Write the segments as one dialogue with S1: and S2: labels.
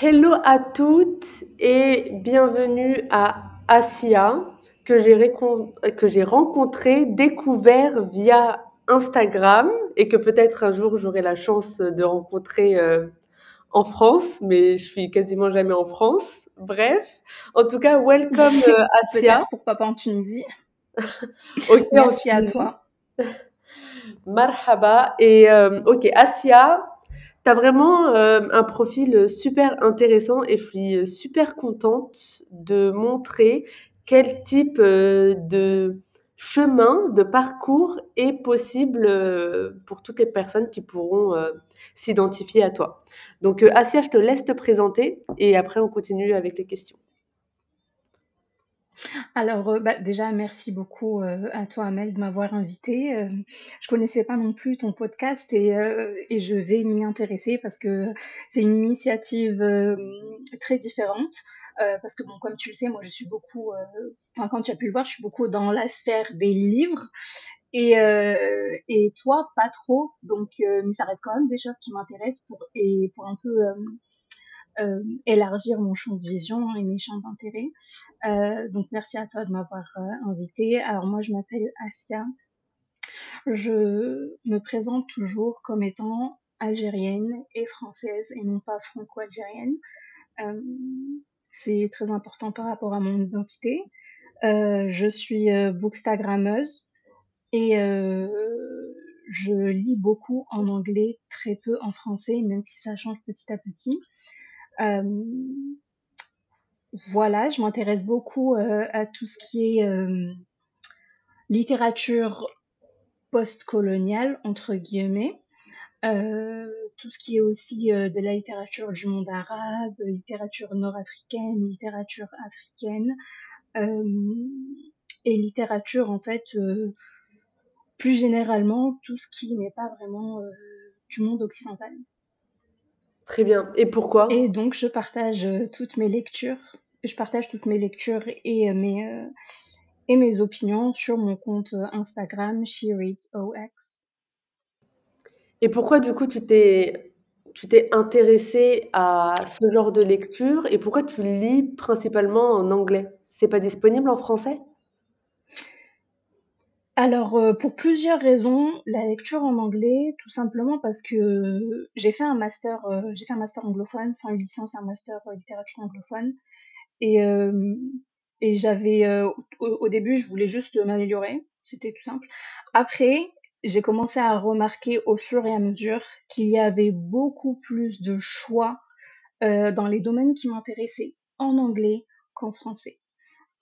S1: Hello à toutes et bienvenue à Asia que j'ai rencontré, découvert via Instagram et que peut-être un jour j'aurai la chance de rencontrer euh, en France, mais je suis quasiment jamais en France. Bref, en tout cas, welcome euh, Asia.
S2: pourquoi pas en Tunisie.
S1: ok,
S2: Merci à toi.
S1: Marhaba. Et euh, ok, Asia, tu vraiment euh, un profil super intéressant et je suis super contente de montrer quel type de chemin, de parcours est possible pour toutes les personnes qui pourront s'identifier à toi. Donc, euh, Asia, je te laisse te présenter et après, on continue avec les questions.
S2: Alors, euh, bah, déjà, merci beaucoup euh, à toi, Amel, de m'avoir invité. Je je connaissais pas non plus ton podcast et, je vais m'y intéresser parce que c'est une initiative très différente. parce que, bon, comme tu le sais, moi, je suis beaucoup, enfin, quand tu as pu le voir, je suis beaucoup dans la sphère des livres et, euh, et toi, pas trop. Donc, euh, mais ça reste quand même des choses qui m'intéressent pour, et pour un peu euh, euh élargir mon champ de vision et mes champs d'intérêt. Euh, donc, merci à toi de m'avoir invité. Alors, moi, je m'appelle Asia. Je me présente toujours comme étant algérienne et française et non pas franco-algérienne. c'est très important par rapport à mon identité. je suis bookstagrammeuse et euh, je lis beaucoup en anglais, très peu en français, même si ça change petit à petit. Euh, voilà, je m'intéresse beaucoup euh, à tout ce qui est littérature post-coloniale, entre guillemets. tout ce qui est aussi de la littérature du monde arabe, littérature nord-africaine, littérature africaine, et littérature en fait plus généralement tout ce qui n'est pas vraiment euh, du monde occidental.
S1: Très bien. Et pourquoi?
S2: Et donc je partage euh, toutes mes lectures, je partage toutes mes lectures et euh, mes et mes opinions sur mon compte Instagram SheReadsOX.
S1: Et pourquoi du coup tu t'es tu t'es intéressé à ce genre de lecture et pourquoi tu lis principalement en anglais? C'est pas disponible en français?
S2: Alors, euh, pour plusieurs raisons, la lecture en anglais, tout simplement parce que j'ai fait un master, euh, j'ai fait un master anglophone, enfin une licence un master euh, littérature anglophone, et, et j'avais, au, début, je voulais juste m'améliorer, c'était tout simple. Après, j'ai commencé à remarquer au fur et à mesure qu'il y avait beaucoup plus de choix dans les domaines qui m'intéressaient en anglais qu'en français.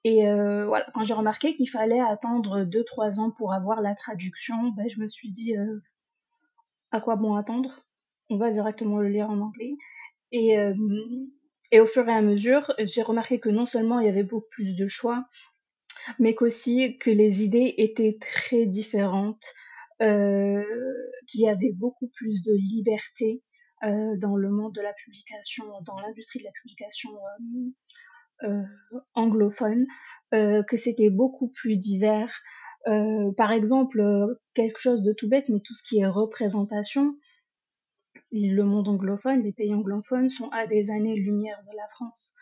S2: Et euh, voilà, quand j'ai remarqué qu'il fallait attendre 2-3 ans pour avoir la traduction, ben, je me suis dit euh, à quoi bon attendre? On va directement le lire en anglais. Et, euh, et au fur et à mesure, j'ai remarqué que non seulement il y avait beaucoup plus de choix, mais qu'aussi que les idées étaient très différentes, qu'il y avait beaucoup plus de liberté dans le monde de la publication, dans l'industrie de la publication anglophone, euh, que c'était beaucoup plus divers. Euh, par exemple, quelque chose de tout bête, mais tout ce qui est représentation, le monde anglophone, les pays anglophones sont à des années-lumière de la France.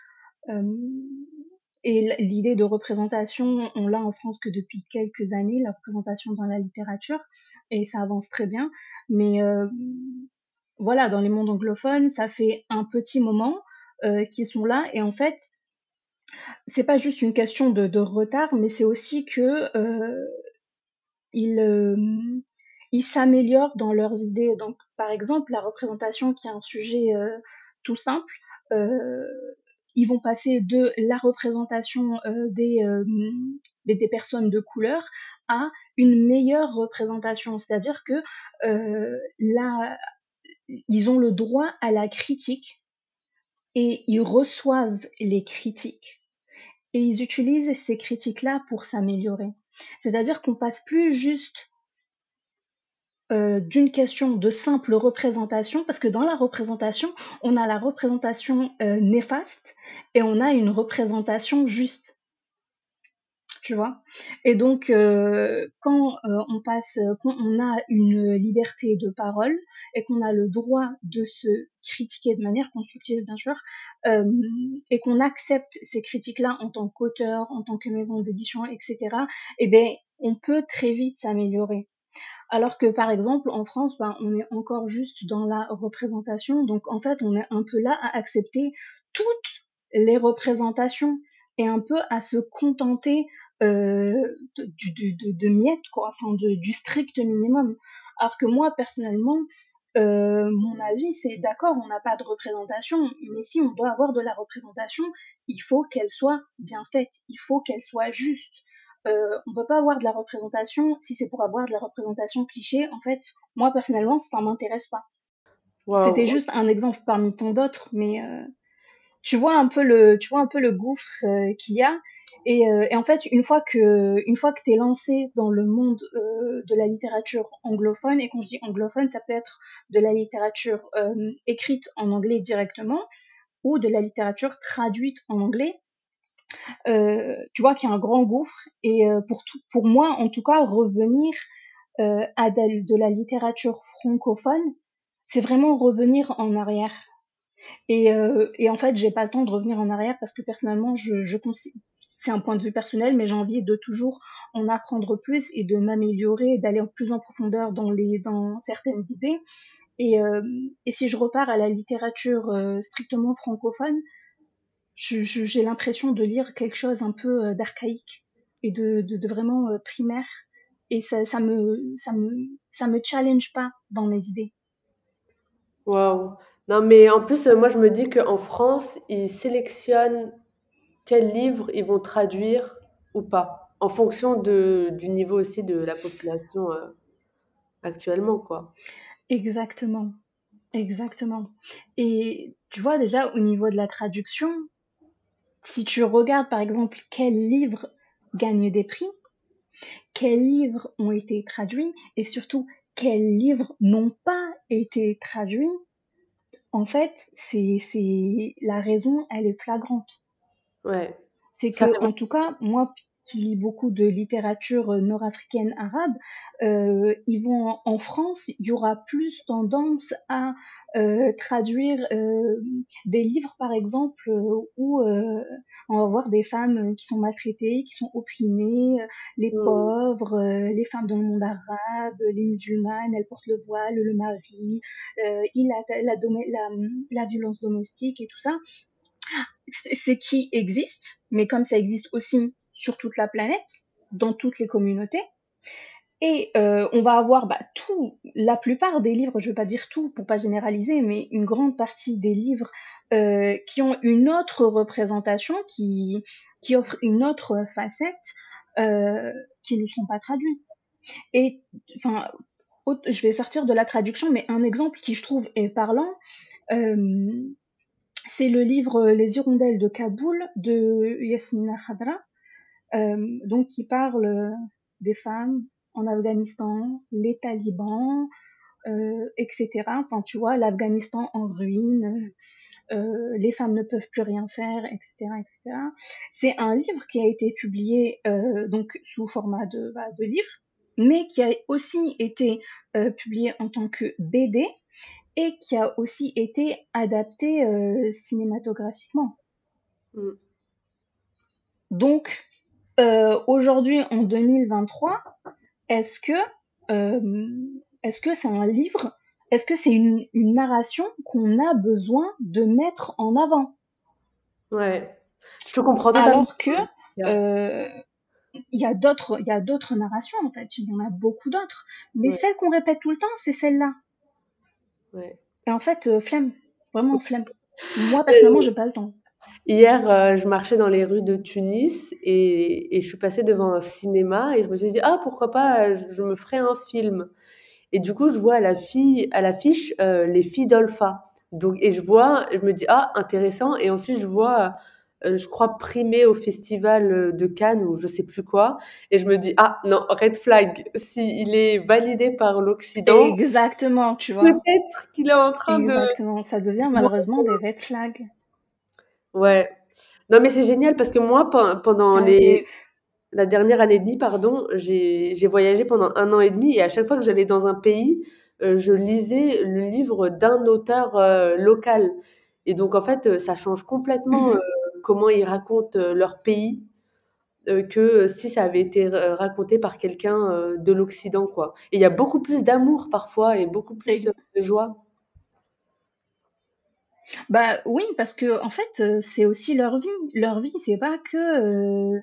S2: et l'idée de représentation, on l'a en France que depuis quelques années, la représentation dans la littérature, et ça avance très bien. Mais voilà, dans les mondes anglophones, ça fait un petit moment qu'ils sont là, et en fait, c'est pas juste une question de, retard, mais c'est aussi que euh, euh, ils, s'améliorent dans leurs idées. Donc, par exemple, la représentation, qui est un sujet euh, tout simple, ils vont passer de la représentation des, des, personnes de couleur à une meilleure représentation. C'est-à-dire que ils ont le droit à la critique et ils reçoivent les critiques et ils utilisent ces critiques-là pour s'améliorer. C'est-à-dire qu'on passe plus juste euh, d'une question de simple représentation, parce que dans la représentation, on a la représentation euh, néfaste et on a une représentation juste. Tu vois Et donc, euh, quand on passe, quand on a une liberté de parole et qu'on a le droit de se critiquer de manière constructive, bien sûr, et qu'on accepte ces critiques-là en tant qu'auteur, en tant que maison d'édition, etc., eh bien, on peut très vite s'améliorer. Alors que par exemple en France, ben, on est encore juste dans la représentation, donc en fait on est un peu là à accepter toutes les représentations et un peu à se contenter euh, de, miettes, quoi, enfin du strict minimum. Alors que moi personnellement, euh, mon avis c'est d'accord, on n'a pas de représentation, mais si on doit avoir de la représentation, il faut qu'elle soit bien faite, il faut qu'elle soit juste. Euh, on peut pas avoir de la représentation si c'est pour avoir de la représentation cliché. En fait, moi personnellement, ça m'intéresse pas. C'était juste un exemple parmi tant d'autres, mais tu vois un peu le, tu vois un peu le gouffre euh, qu'il y a. Et, en fait, une fois que, une fois que t'es lancé dans le monde de la littérature anglophone, et quand je dis anglophone, ça peut être de la littérature écrite en anglais directement ou de la littérature traduite en anglais, euh, tu vois qu'il y a un grand gouffre. Et euh, pour, tout, pour moi, en tout cas, revenir euh, à de, la littérature francophone, c'est vraiment revenir en arrière. Et, et en fait, j'ai pas le temps de revenir en arrière parce que personnellement, je, c'est un point de vue personnel, mais j'ai envie de toujours en apprendre plus et de m'améliorer, d'aller plus en profondeur dans, les, dans certaines idées. Et, et si je repars à la littérature strictement francophone, j'ai l'impression de lire quelque chose un peu euh, d'archaïque et de, de, vraiment euh, primaire. Et ça, ça, me, ça, me, ça me challenge pas dans mes idées.
S1: Waouh! Non, mais en plus, euh, moi, je me dis qu'en France, ils sélectionnent quels livres ils vont traduire ou pas, en fonction de, du niveau aussi de la population actuellement, quoi.
S2: Exactement, exactement. Et tu vois, déjà, au niveau de la traduction, si tu regardes par exemple quels livres gagnent des prix, quels livres ont été traduits et surtout quels livres n'ont pas été traduits, en fait, c'est la raison, elle est flagrante.
S1: Ouais.
S2: C'est que, en tout cas, moi, qui lit beaucoup de littérature euh, nord-africaine arabe, euh, ils vont en, France, il y aura plus tendance à euh, traduire euh, des livres, par exemple, où on va voir des femmes qui sont maltraitées, qui sont opprimées, les mmh. pauvres, les femmes dans le monde arabe, les musulmanes, elles portent le voile, le mari, il a la, la, la violence domestique et tout ça. C'est qui existe, mais comme ça existe aussi sur toute la planète, dans toutes les communautés. Et euh, on va avoir bah, tout, la plupart des livres, je ne veux pas dire tout pour pas généraliser, mais une grande partie des livres euh, qui ont une autre représentation, qui, qui offrent une autre facette, euh, qui ne sont pas traduits. Et enfin, je vais sortir de la traduction, mais un exemple qui je trouve est parlant, c'est le livre Les hirondelles de Kaboul de Yasmina Khadra, donc qui parle des femmes en Afghanistan, les talibans, euh, etc. Enfin, tu vois, l'Afghanistan en ruine, euh, les femmes ne peuvent plus rien faire, etc., etc. C'est un livre qui a été publié donc sous format de, bah, de livre, mais qui a aussi été publié en tant que BD et qui a aussi été adapté cinématographiquement. Mm. Donc, euh, aujourd'hui, en 2023, est-ce que euh, est-ce que c'est un livre? Est-ce que c'est une, une, narration qu'on a besoin de mettre en avant?
S1: Ouais, je te comprends totalement.
S2: Alors que euh, il y a d'autres il y a d'autres narrations en fait, il y en a beaucoup d'autres, mais celle qu'on répète tout le temps, c'est celle-là.
S1: Ouais.
S2: Et en fait, flemme, vraiment flemme. Moi personnellement, j'ai pas le temps.
S1: Hier, euh, je marchais dans les rues de Tunis et, et, je suis passée devant un cinéma et je me suis dit ah pourquoi pas je, me ferai un film et du coup je vois à la fille à l'affiche euh, les filles d'Olpha donc et je vois je me dis ah intéressant et ensuite je vois euh, je crois, primé au festival euh, de Cannes ou je sais plus quoi. Et je me dis, ah non, red flag, s'il est validé par l'Occident,
S2: Exactement, tu vois.
S1: peut-être qu'il est en train de...
S2: Exactement, ça devient malheureusement des red flags.
S1: Ouais. Non, mais c'est génial parce que moi, pe- pendant
S2: Ah,
S1: les, la dernière année et demie, pardon, j'ai j'ai voyagé pendant un an et demi et à chaque fois que j'allais dans un pays, euh, je lisais le livre d'un auteur euh, local. Et donc, en fait, euh, ça change complètement euh,
S2: Mhm.
S1: comment ils racontent euh, leur pays euh, que si ça avait été euh, raconté par quelqu'un euh, de l'Occident, quoi. Et il y a beaucoup plus d'amour parfois et beaucoup plus euh,
S2: Ex-
S1: de joie.
S2: Bah oui, parce que en fait, euh, c'est aussi leur vie. Leur vie, c'est pas que euh,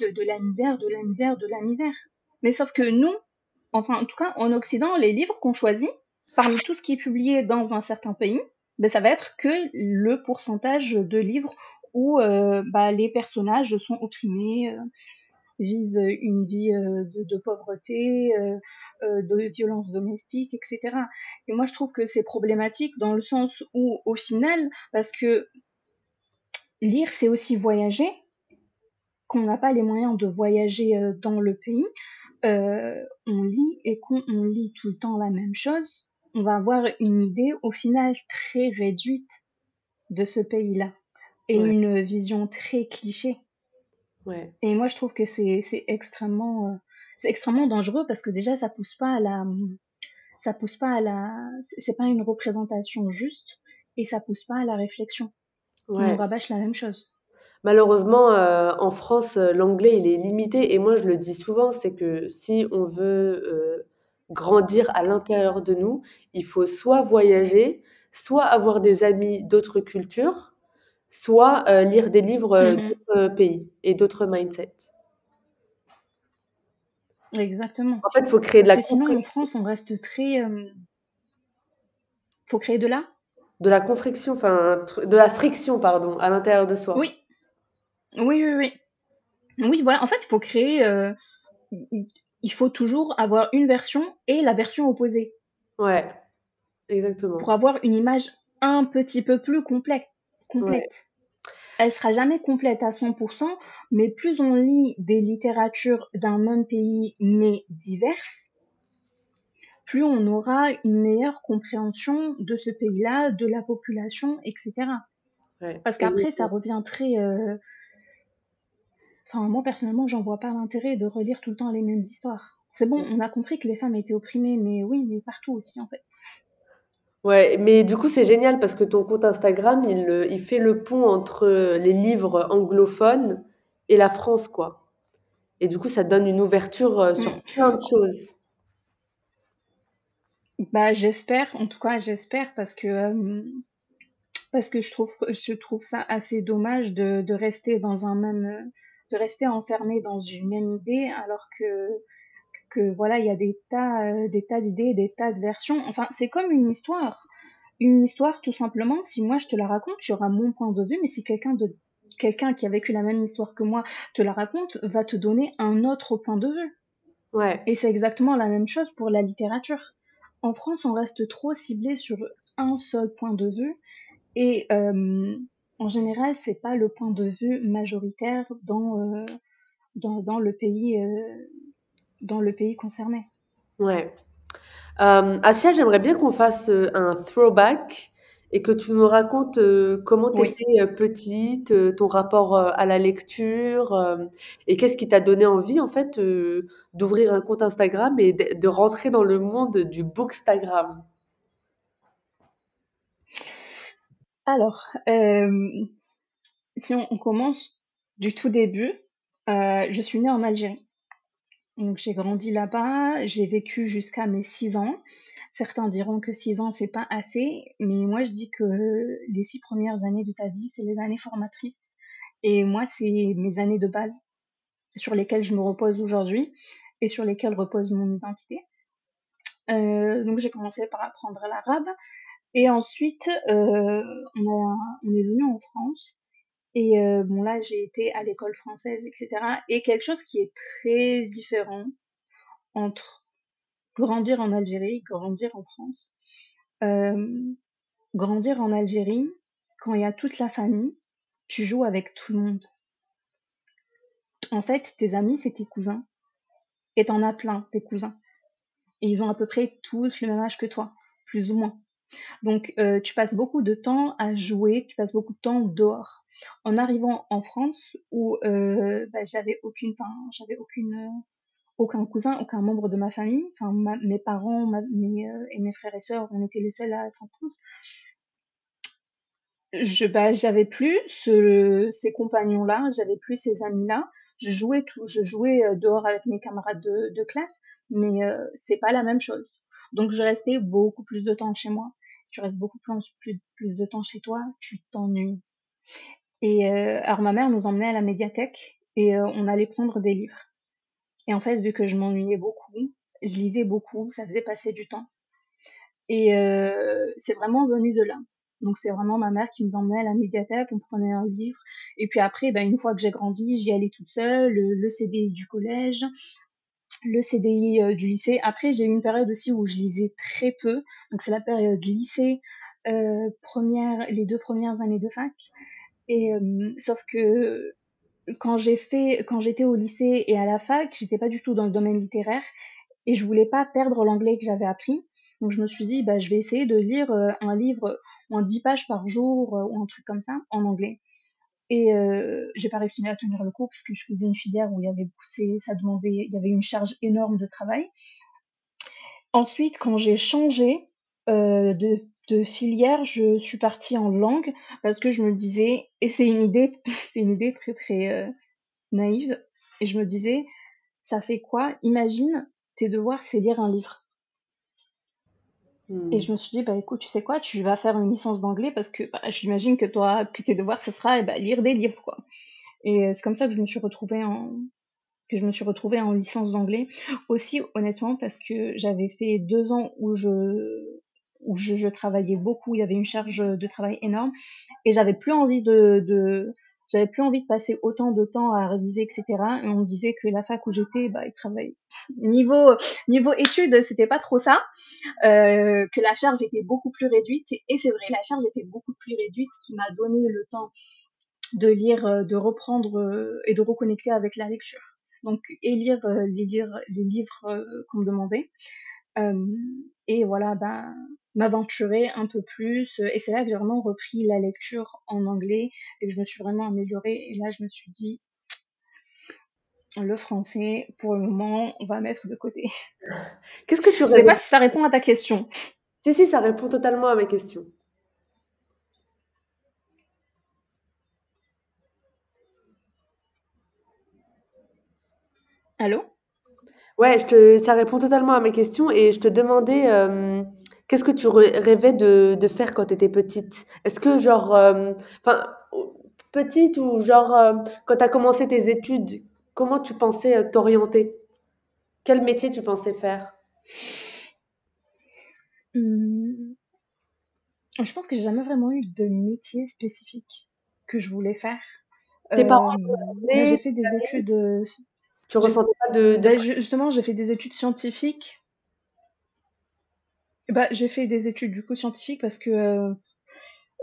S2: de, la misère, de la misère, de la misère. Mais sauf que nous, enfin en tout cas en Occident, les livres qu'on choisit, parmi tout ce qui est publié dans un certain pays, ben, ça va être que le pourcentage de livres où bah, les personnages sont opprimés, vivent une vie euh, de, de pauvreté, euh, euh, de violence domestique, etc. Et moi, je trouve que c'est problématique dans le sens où, au final, parce que lire, c'est aussi voyager, qu'on n'a pas les moyens de voyager dans le pays, euh, on lit et qu'on on lit tout le temps la même chose, on va avoir une idée au final très réduite de ce pays-là et
S1: Ouais,
S2: une vision très cliché.
S1: Ouais,
S2: Et moi, je trouve que c'est extrêmement, euh, c'est extrêmement dangereux parce que déjà, ça pousse pas à la, ça pousse pas à la, c'est pas une représentation juste et ça pousse pas à la réflexion. On
S1: ouais.
S2: rabâche la même chose.
S1: Malheureusement, heu, en France, heu, l'anglais, il est limité et moi, je le dis souvent, c'est que si on veut, heu, grandir à l'intérieur de nous, il faut soit voyager, soit avoir des amis d'autres cultures, soit, heu, lire des livres, heu,
S2: Mhm.
S1: d'autres pays et d'autres mindsets.
S2: Exactement.
S1: En fait, il faut créer de la
S2: que sinon, en France, on reste très, euh, faut créer de là.
S1: de la confrection, enfin, de la friction, pardon, à l'intérieur de soi.
S2: Oui, oui, oui, oui. Oui, voilà. En fait, il faut créer, euh, il faut toujours avoir une version et la version opposée
S1: Ouais,
S2: pour
S1: exactement.
S2: avoir une image un petit peu plus complète.
S1: Ouais.
S2: Elle sera jamais complète à 100%, mais plus on lit des littératures d'un même pays mais diverses, plus on aura une meilleure compréhension de ce pays-là, de la population, etc.
S1: ouais,
S2: Parce qu'après, ça revient très... euh, Enfin, moi personnellement, j'en vois pas l'intérêt de relire tout le temps les mêmes histoires. C'est bon, on a compris que les femmes étaient opprimées, mais oui, mais partout aussi en fait.
S1: Ouais, mais du coup, c'est génial parce que ton compte Instagram, il, euh, il fait le pont entre les livres anglophones et la France, quoi. Et du coup, ça donne une ouverture euh, sur plein de choses.
S2: Bah j'espère, en tout cas j'espère parce que euh, parce que je trouve je trouve ça assez dommage de, de rester dans un même de rester enfermé dans une même idée alors que que voilà il y a des tas euh, des tas d'idées, des tas de versions. Enfin c'est comme une histoire, une histoire tout simplement. Si moi je te la raconte, tu auras mon point de vue, mais si quelqu'un de quelqu'un qui a vécu la même histoire que moi te la raconte, va te donner un autre point de vue.
S1: Ouais,
S2: Et c'est exactement la même chose pour la littérature. En France, on reste trop ciblé sur un seul point de vue et euh, en général, c'est pas le point de vue majoritaire dans, euh, dans, dans le pays, euh, dans le pays concerné.
S1: ouais. Euh, Asia, j'aimerais bien qu'on fasse euh, un throwback et que tu nous racontes euh, comment tu
S2: Oui.
S1: étais petite, euh, ton rapport euh, à la lecture et qu'est-ce qui t'a donné envie, en fait, d'ouvrir un compte Instagram et de, de rentrer dans le monde du bookstagram?
S2: Alors, si on, on commence du tout début, je suis née en Algérie. Donc j'ai grandi là-bas, j'ai vécu jusqu'à mes 6 ans. Certains diront que 6 ans, c'est pas assez, mais moi je dis que les 6 premières années de ta vie, c'est les années formatrices. Et moi, c'est mes années de base sur lesquelles je me repose aujourd'hui et sur lesquelles repose mon identité. Euh, donc j'ai commencé par apprendre l'arabe et ensuite euh, on, est venu en France et euh, bon là j'ai été à l'école française etc. Et quelque chose qui est très différent entre grandir en Algérie, grandir en France. Euh, grandir en Algérie, quand il y a toute la famille, tu joues avec tout le monde. En fait, tes amis, c'est tes cousins. Et t'en as plein, tes cousins. Et ils ont à peu près tous le même âge que toi, plus ou moins. Donc, euh, tu passes beaucoup de temps à jouer, tu passes beaucoup de temps dehors. En arrivant en France, où euh, bah, j'avais aucune, enfin, j'avais euh, aucun cousin, aucun membre de ma famille, enfin, mes parents mes, et mes frères et sœurs, on était les seuls à être en France. Je, bah, j'avais plus ce, ces compagnons-là, j'avais plus ces amis-là. Je jouais tout, je jouais dehors avec mes camarades de, classe, mais c'est pas la même chose. Donc je restais beaucoup plus de temps chez moi. Tu restes beaucoup plus de temps chez toi, tu t'ennuies. Et euh, alors ma mère nous emmenait à la médiathèque et euh, on allait prendre des livres. Et en fait, vu que je m'ennuyais beaucoup, je lisais beaucoup, ça faisait passer du temps. Et euh, c'est vraiment venu de là. Donc c'est vraiment ma mère qui nous emmenait à la médiathèque, on prenait un livre. Et puis après, ben, une fois que j'ai grandi, j'y allais toute seule, le, le CD du collège, le CDI du lycée. Après, j'ai eu une période aussi où je lisais très peu. Donc, c'est la période lycée, première, les deux premières années de fac. Et euh, sauf que quand j'ai fait, quand j'étais au lycée et à la fac, j'étais pas du tout dans le domaine littéraire et je voulais pas perdre l'anglais que j'avais appris. Donc, je me suis dit, bah, je vais essayer de lire un livre en 10 pages par jour ou un truc comme ça en anglais. Et euh, j'ai pas réussi à tenir le coup parce que je faisais une filière où il y avait poussé, ça demandait, il y avait une charge énorme de travail. Ensuite, quand j'ai changé euh, de, de, filière, je suis partie en langue parce que je me disais, et c'est une idée, c'est une idée très très euh, naïve, et je me disais, ça fait quoi? Imagine, tes devoirs, c'est lire un livre. Et hmm. je me suis dit, bah écoute, tu sais quoi, tu vas faire une licence d'anglais parce que bah, j'imagine que toi, que tes devoirs, ce sera eh ben, lire des livres, quoi. Et euh, c'est comme ça que je me suis retrouvée en que je me suis retrouvée en licence d'anglais. Aussi, honnêtement, parce que j'avais fait deux ans où je où je, travaillais beaucoup, il y avait une charge de travail énorme, et j'avais plus envie de, j'avais plus envie de passer autant de temps à réviser, etc. Et on me disait que la fac où j'étais, bah, il travaillait. Niveau, niveau études, c'était pas trop ça. Euh, que la charge était beaucoup plus réduite. Et c'est vrai, la charge était beaucoup plus réduite, ce qui m'a donné le temps de lire, euh, de reprendre euh, et de reconnecter avec la lecture. Donc, et lire lire, les livres qu'on me demandait. Et voilà, ben, m'aventurer un peu plus. Et c'est là que j'ai vraiment repris la lecture en anglais et que je me suis vraiment améliorée. Et là, je me suis dit, le français, pour le moment, on va mettre de côté.
S1: Qu'est-ce que tu
S2: Je sais pas si ça répond à ta question.
S1: Si, si, ça répond totalement à ma question.
S2: Allô?
S1: Ouais, je te, ça répond totalement à ma question et je te demandais euh, Qu'est-ce que tu rêvais de, de faire quand tu étais petite? Est-ce que genre, euh, enfin, petite ou genre, euh, quand tu as commencé tes études, comment tu pensais t'orienter? Quel métier tu pensais faire?
S2: Mmh. Je pense que j'ai jamais vraiment eu de métier spécifique que je voulais faire.
S1: Tes parents
S2: j'ai fait des études.
S1: Tu ressentais pas de, de...
S2: Bah, justement, j'ai fait des études scientifiques bah, j'ai fait des études du coup scientifiques parce que euh,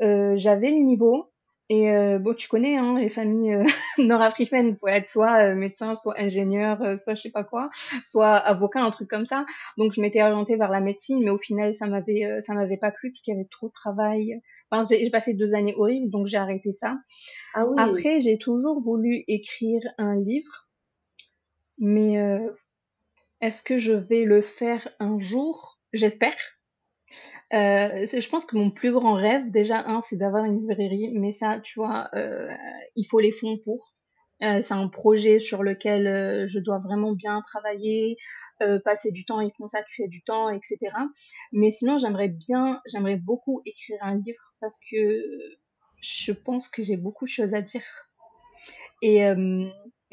S2: euh, j'avais le niveau. Et euh, bon, tu connais hein, les familles nord-africaines, faut être soit médecin, soit ingénieur, soit je sais pas quoi, soit avocat, un truc comme ça. Donc je m'étais orientée vers la médecine, mais au final ça m'avait ça m'avait pas plu parce qu'il y avait trop de travail. Enfin, j'ai passé deux années horribles, donc j'ai arrêté ça. Ah oui. Après, j'ai toujours voulu écrire un livre, mais est-ce que je vais le faire un jour? J'espère. Euh, je pense que mon plus grand rêve, déjà, un, c'est d'avoir une librairie, mais ça, tu vois, euh, il faut les fonds pour. Euh, c'est un projet sur lequel euh, je dois vraiment bien travailler, euh, passer du temps, y consacrer du temps, etc. Mais sinon, j'aimerais bien, j'aimerais beaucoup écrire un livre parce que je pense que j'ai beaucoup de choses à dire. Et,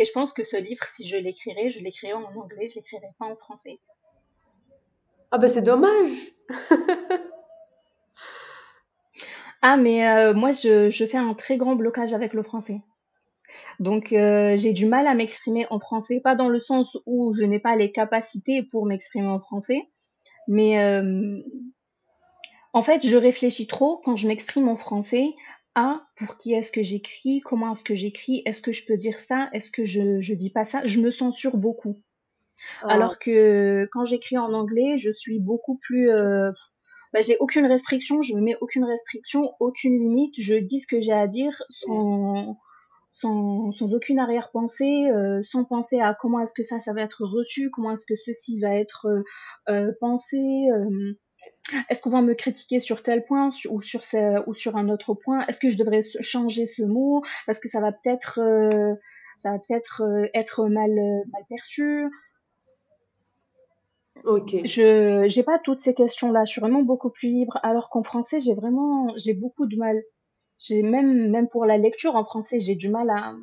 S2: et je pense que ce livre, si je l'écrirais, je l'écrirais en anglais, je l'écrirais pas en français.
S1: Ah ben c'est dommage.
S2: Ah, mais euh, moi, je, je fais un très grand blocage avec le français. Donc, euh, j'ai du mal à m'exprimer en français, pas dans le sens où je n'ai pas les capacités pour m'exprimer en français, mais euh, en fait, je réfléchis trop quand je m'exprime en français à pour qui est-ce que j'écris, comment est-ce que j'écris, est-ce que je peux dire ça, est-ce que je, je dis pas ça, je me censure beaucoup.
S1: Ah.
S2: Alors que quand j'écris en anglais, je suis beaucoup plus euh, bah, j'ai aucune restriction, je me mets aucune restriction, aucune limite, je dis ce que j'ai à dire sans, sans, sans aucune arrière-pensée, euh, sans penser à comment est-ce que ça, ça va être reçu, comment est-ce que ceci va être euh, pensé, est-ce qu'on va me critiquer sur tel point ou sur, ce, ou sur un autre point, est-ce que je devrais changer ce mot? Parce que ça va peut-être euh, ça va peut-être être mal, mal perçu.
S1: Ok.
S2: Je j'ai pas toutes ces questions-là. Je suis vraiment beaucoup plus libre. Alors qu'en français, j'ai vraiment j'ai beaucoup de mal. J'ai même même pour la lecture en français, j'ai du mal à.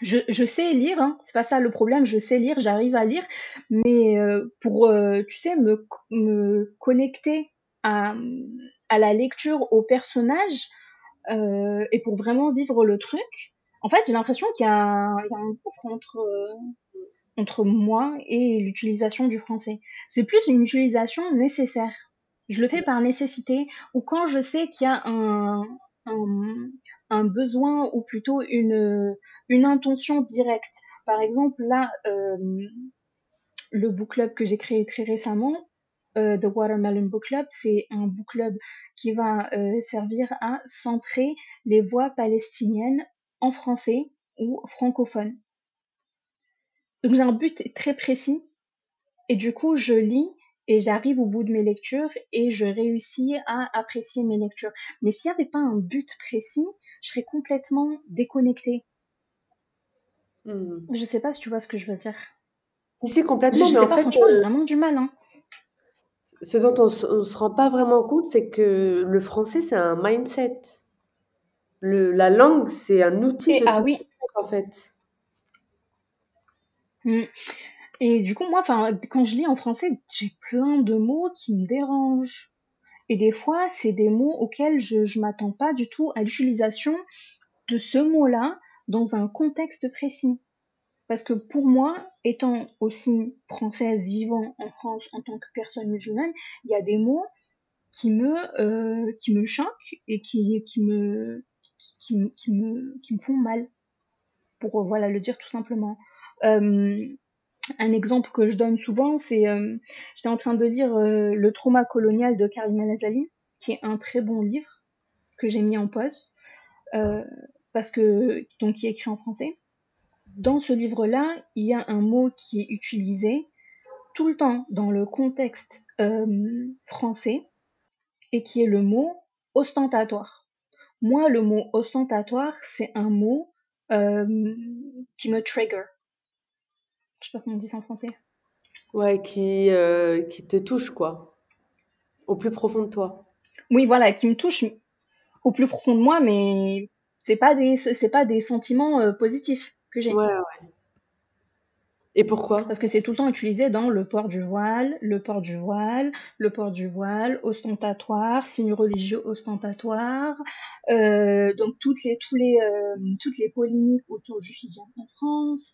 S2: Je, sais lire, hein, c'est pas ça le problème. Je sais lire, j'arrive à lire, mais euh, pour euh, tu sais me connecter à la lecture, au personnage euh, et pour vraiment vivre le truc. En fait, j'ai l'impression qu'il y a, un gouffre entre moi et l'utilisation du français. C'est plus une utilisation nécessaire. Je le fais par nécessité ou quand je sais qu'il y a un, un, besoin ou plutôt une, intention directe. Par exemple, là, euh, le book club que j'ai créé très récemment, euh, The Watermelon Book Club, c'est un book club qui va euh, servir à centrer les voix palestiniennes en français ou francophone. Donc j'ai un but très précis et du coup je lis et j'arrive au bout de mes lectures et je réussis à apprécier mes lectures. Mais s'il n'y avait pas un but précis, je serais complètement déconnectée. Hmm. Je sais pas si tu vois ce que je veux dire.
S1: Si, complètement. Je, mais
S2: en fait, franchement, j'ai euh, vraiment du mal. Hein.
S1: Ce dont on, ne se rend pas vraiment compte, c'est que le français, c'est un mindset. Le, la langue, c'est un outil de
S2: ah, oui.
S1: en fait.
S2: Mmh. Et du coup, moi, quand je lis en français, j'ai plein de mots qui me dérangent. Et des fois, c'est des mots auxquels je ne m'attends pas du tout à l'utilisation de ce mot-là dans un contexte précis. Parce que pour moi, étant aussi française vivant en France en tant que personne musulmane, il y a des mots qui me, euh, qui me choquent et qui, qui, me, qui, qui, me, font mal. Pour voilà, le dire tout simplement. Euh, un exemple que je donne souvent, c'est euh, j'étais en train de lire euh, Le trauma colonial de Karim Manazali, qui est un très bon livre que j'ai mis en pause parce que donc qui est écrit en français. Dans ce livre-là, il y a un mot qui est utilisé tout le temps dans le contexte français et qui est le mot ostentatoire. Moi, le mot ostentatoire, c'est un mot qui me trigger. Je sais pas comment on dit ça en français.
S1: Ouais, qui, euh, qui te touche, quoi. Au plus profond de toi.
S2: Oui, voilà, qui me touche au plus profond de moi, mais c'est pas des, c'est pas des sentiments euh, positifs que j'ai.
S1: Ouais, ouais. Et pourquoi?
S2: Parce que c'est tout le temps utilisé dans le port du voile, le port du voile, le port du voile, ostentatoire, signe religieux ostentatoire, euh, donc toutes les, tous les, toutes les polémiques autour du hijab en France,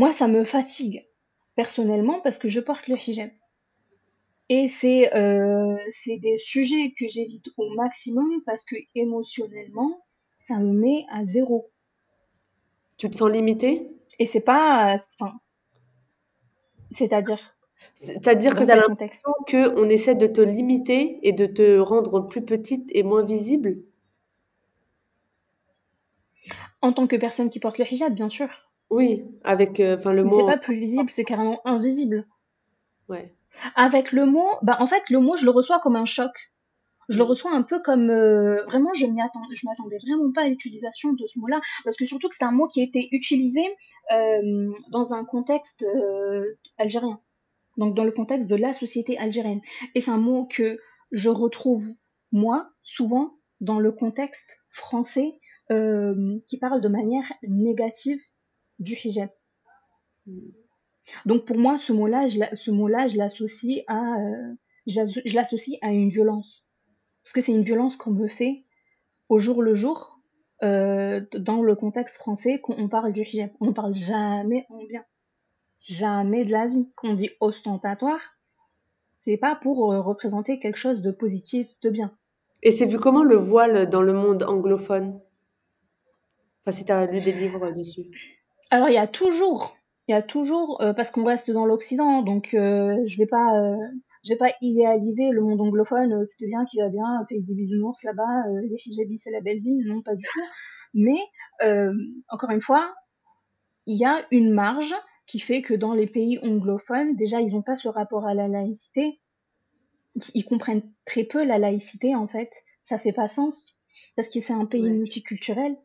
S2: moi, ça me fatigue personnellement parce que je porte le hijab. Et c'est euh, des sujets que j'évite au maximum parce que émotionnellement, ça me met à zéro.
S1: Tu te sens limitée?
S2: Et c'est pas. Enfin. C'est-à-dire.
S1: C'est-à-dire que tu as l'impression qu'on essaie de te limiter et de te rendre plus petite et moins visible?
S2: En tant que personne qui porte le hijab, bien sûr.
S1: Oui, avec euh, enfin le mot.
S2: C'est pas plus visible, c'est carrément invisible.
S1: Ouais.
S2: Avec le mot, bah en fait le mot je le reçois comme un choc. Je le mm. reçois un peu comme euh, vraiment je m'y attendais, je m'attendais vraiment pas à l'utilisation de ce mot-là parce que surtout que c'est un mot qui a été utilisé euh, dans un contexte algérien, donc dans le contexte de la société algérienne. Et c'est un mot que je retrouve moi souvent dans le contexte français qui parle de manière négative du hijab. Donc pour moi, ce mot-là, je, l'associe à, euh, je l'associe à une violence, parce que c'est une violence qu'on me fait au jour le jour euh, dans le contexte français quand on parle du hijab. On ne parle jamais en bien, jamais de la vie. Quand on dit ostentatoire, c'est pas pour euh, représenter quelque chose de positif, de bien.
S1: Et c'est vu comment le voile dans le monde anglophone? Enfin, si tu as lu des livres dessus.
S2: Alors, il y a toujours, il y a toujours, euh, parce qu'on reste dans l'Occident, donc euh, je vais pas, euh, je vais pas idéaliser le monde anglophone. tout est bien, qui va bien, paye des bisounours là-bas, les hijabis c'est la belle vie, non pas du tout. Mais encore une fois, il y a une marge qui fait que dans les pays anglophones, déjà, ils n'ont pas ce rapport à la laïcité. Ils comprennent très peu la laïcité, en fait. Ça fait pas sens. Parce que c'est un pays
S1: Ouais.
S2: multiculturel.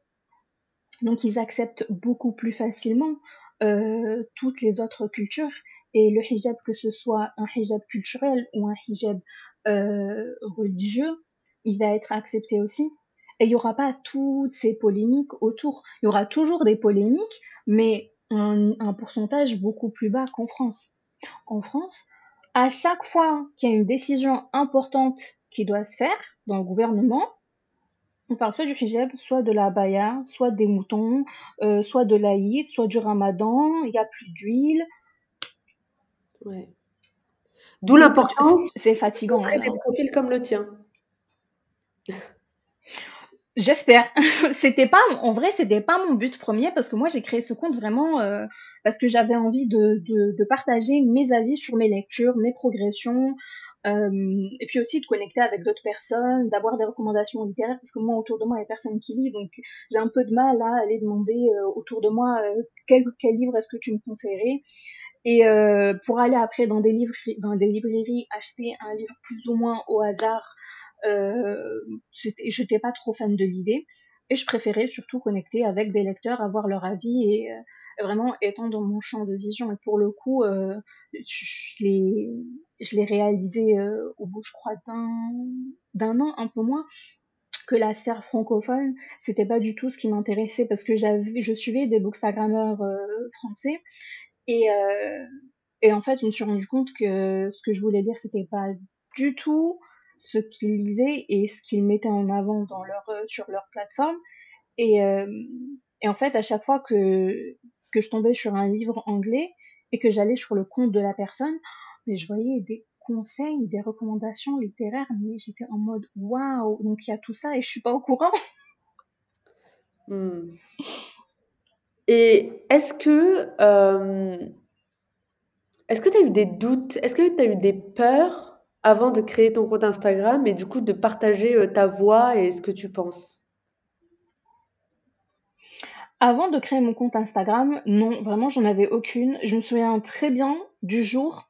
S2: Donc, ils acceptent beaucoup plus facilement euh, toutes les autres cultures. Et le hijab, que ce soit un hijab culturel ou un hijab euh, religieux, il va être accepté aussi. Et il n'y aura pas toutes ces polémiques autour. Il y aura toujours des polémiques, mais un, un pourcentage beaucoup plus bas qu'en France. En France, à chaque fois qu'il y a une décision importante qui doit se faire dans le gouvernement, on parle soit du hijab, soit de la baya, soit des moutons, euh, soit de l'Aïd, soit du ramadan, il n'y a plus d'huile.
S1: Ouais. D'où l'importance
S2: C'est fatigant.
S1: des profils comme le tien.
S2: J'espère. c'était pas, en vrai, c'était pas mon but premier parce que moi j'ai créé ce compte vraiment euh, parce que j'avais envie de, de, de partager mes avis sur mes lectures, mes progressions, euh, et puis aussi de connecter avec d'autres personnes, d'avoir des recommandations littéraires parce que moi autour de moi il y a personne qui lit donc j'ai un peu de mal à aller demander euh, autour de moi euh, quel, quel livre est-ce que tu me conseillerais? Et euh, pour aller après dans des livres dans des librairies acheter un livre plus ou moins au hasard euh, c'était- j'étais pas trop fan de l'idée et je préférais surtout connecter avec des lecteurs, avoir leur avis et vraiment étendre mon champ de vision. Et pour le coup, je l'ai je l'ai réalisé euh, au bout, je crois, d'un an, un peu moins que la sphère francophone, c'était pas du tout ce qui m'intéressait parce que j'avais, je suivais des bookstagrammeurs euh, français et, euh, et en fait, je me suis rendu compte que ce que je voulais lire, c'était pas du tout ce qu'ils lisaient et ce qu'ils mettaient en avant dans leur, euh, sur leur plateforme. Et, euh, et en fait, à chaque fois que, que je tombais sur un livre anglais et que j'allais sur le compte de la personne, mais je voyais des conseils, des recommandations littéraires, mais j'étais en mode waouh, donc il y a tout ça et je suis pas au courant.
S1: Hmm. Et est-ce que euh, est-ce que tu as eu des doutes? Est-ce que tu as eu des peurs avant de créer ton compte Instagram et du coup de partager euh, ta voix et ce que tu penses?
S2: Avant de créer mon compte Instagram, non, vraiment, j'en avais aucune. Je me souviens très bien du jour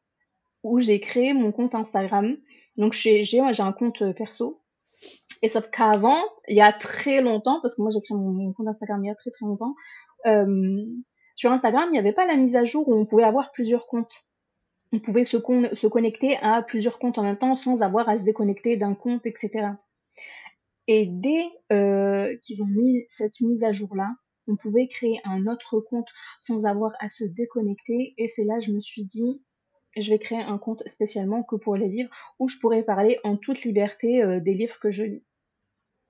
S2: où j'ai créé mon compte Instagram. Donc, j'ai un compte euh, perso. Et sauf qu'avant, il y a très longtemps, parce que moi j'ai créé mon, compte Instagram il y a très très longtemps, euh, sur Instagram, il n'y avait pas la mise à jour où on pouvait avoir plusieurs comptes. On pouvait se, con- se connecter à plusieurs comptes en même temps sans avoir à se déconnecter d'un compte, etc. Et dès euh, qu'ils ont mis cette mise à jour-là, on pouvait créer un autre compte sans avoir à se déconnecter. Et c'est là je me suis dit, je vais créer un compte spécialement que pour les livres, où je pourrais parler en toute liberté euh, des livres que je lis.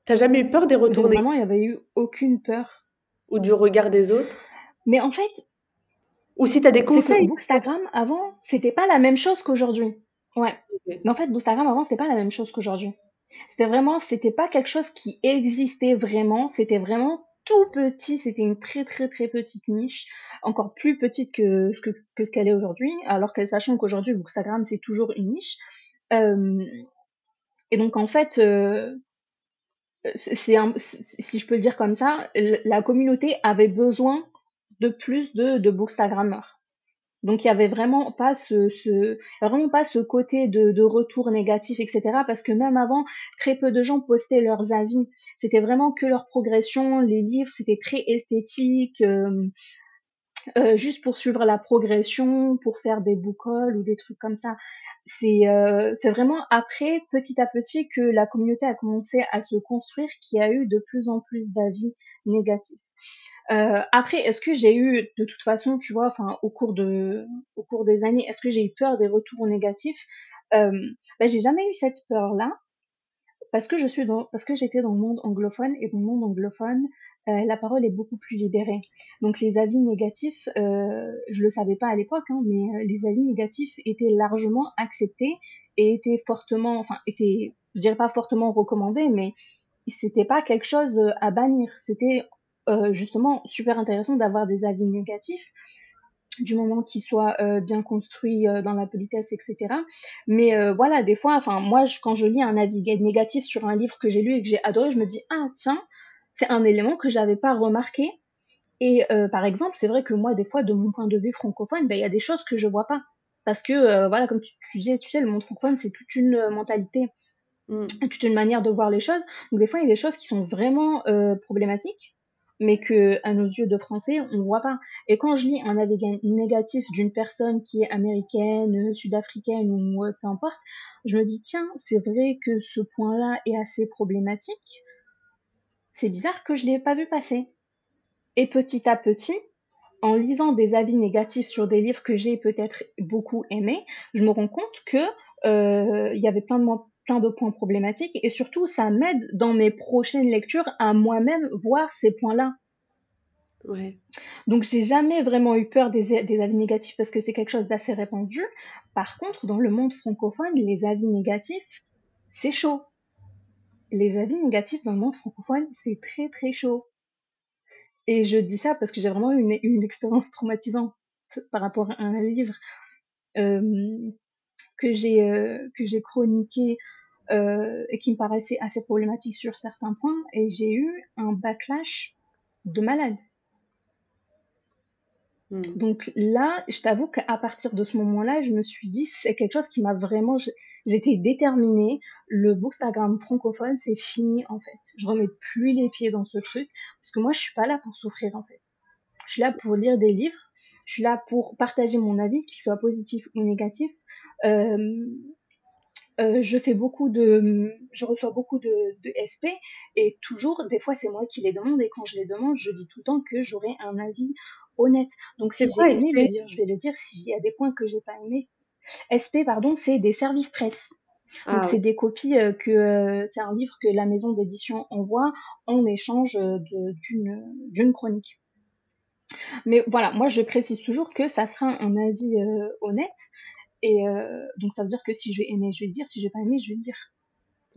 S1: T'as jamais eu peur des retours
S2: Donc
S1: négatifs
S2: vraiment, il n'y avait eu aucune peur.
S1: ou du regard des autres?
S2: Mais en fait,
S1: Ou si tu as des conseils?
S2: Bookstagram avant, c'était pas la même chose qu'aujourd'hui. Ouais. Mais en fait, Bookstagram avant, c'était pas la même chose qu'aujourd'hui. C'était vraiment, c'était pas quelque chose qui existait vraiment. C'était vraiment tout petit. C'était une très très très petite niche, encore plus petite que, ce qu'elle est aujourd'hui. Alors que sachant qu'aujourd'hui, Bookstagram, c'est toujours une niche. Euh, et donc en fait, euh, c'est si je peux le dire comme ça, la communauté avait besoin de plus de, de bookstagrammeurs. Donc il y avait vraiment pas ce, vraiment pas ce côté de, de retour négatif, etc. Parce que même avant, très peu de gens postaient leurs avis. C'était vraiment que leur progression, les livres, c'était très esthétique, euh, euh, juste pour suivre la progression, pour faire des hauls ou des trucs comme ça. C'est euh, vraiment après, petit à petit, que la communauté a commencé à se construire, qu'il y a eu de plus en plus d'avis négatifs. Euh, après, est-ce que j'ai eu, de toute façon, tu vois, enfin, au cours de, au cours des années, est-ce que j'ai eu peur des retours négatifs? Euh, ben, j'ai jamais eu cette peur-là parce que je suis dans, parce que j'étais dans le monde anglophone et dans le monde anglophone, euh, la parole est beaucoup plus libérée. Donc les avis négatifs, euh, je le savais pas à l'époque, hein, mais euh, les avis négatifs étaient largement acceptés et étaient fortement, enfin, étaient je dirais pas fortement recommandé, mais c'était pas quelque chose à bannir. C'était justement super intéressant d'avoir des avis négatifs du moment qu'il soit euh, bien construit euh, dans la politesse, etc. Mais euh, voilà, des fois, enfin moi, quand je lis un avis négatif sur un livre que j'ai lu et que j'ai adoré, je me dis ah tiens, c'est un élément que j'avais pas remarqué. Et par exemple, c'est vrai que moi, des fois, de mon point de vue francophone, ben, il y a des choses que je vois pas. Parce que, voilà, comme tu, disais, tu sais, le monde francophone, c'est toute une mentalité, mmh. toute une manière de voir les choses. Donc, des fois, il y a des choses qui sont vraiment problématiques mais que à nos yeux de français, on voit pas. Et quand je lis un avis négatif d'une personne qui est américaine, sud-africaine ou peu importe, je me dis tiens, c'est vrai que ce point-là est assez problématique. C'est bizarre que je l'ai pas vu passer. Et petit à petit, en lisant des avis négatifs sur des livres que j'ai peut-être beaucoup aimés, je me rends compte que euh, il y avait plein de plein de points problématiques et surtout ça m'aide dans mes prochaines lectures à moi-même voir ces points-là. Ouais. Donc j'ai jamais vraiment eu peur des, avis négatifs parce que c'est quelque chose d'assez répandu. Par contre, dans le monde francophone, les avis négatifs, c'est chaud. Les avis négatifs dans le monde francophone, c'est très très chaud. Et je dis ça parce que j'ai vraiment eu une, une, expérience traumatisante par rapport à un livre euh, que j'ai euh, que j'ai chroniqué euh, et qui me paraissait assez problématique sur certains points et j'ai eu un backlash de malade. Hmm. Donc là, je t'avoue qu'à partir de ce moment-là, je me suis dit, c'est quelque chose qui m'a vraiment... J'étais déterminée, le bookstagram francophone, c'est fini en fait. Je remets plus les pieds dans ce truc, parce que moi, je suis pas là pour souffrir en fait. Je suis là pour lire des livres, je suis là pour partager mon avis, qu'il soit positif ou négatif. Euh, euh, je fais beaucoup de, je reçois beaucoup de, de SP et toujours, des fois, c'est moi qui les demande et quand je les demande, je dis tout le temps que j'aurai un avis honnête. Donc, si j'ai aimé le dire, je vais le dire. S'il y a des points que j'ai pas aimé, SP, pardon, c'est des services presse. Donc, ah c'est des copies euh, que c'est un livre que la maison d'édition envoie en échange d'une d'une chronique. Mais voilà, moi je précise toujours que ça sera un avis honnête et euh, donc ça veut dire que si je vais aimer, je vais le dire. Si je vais pas aimer, je vais le dire.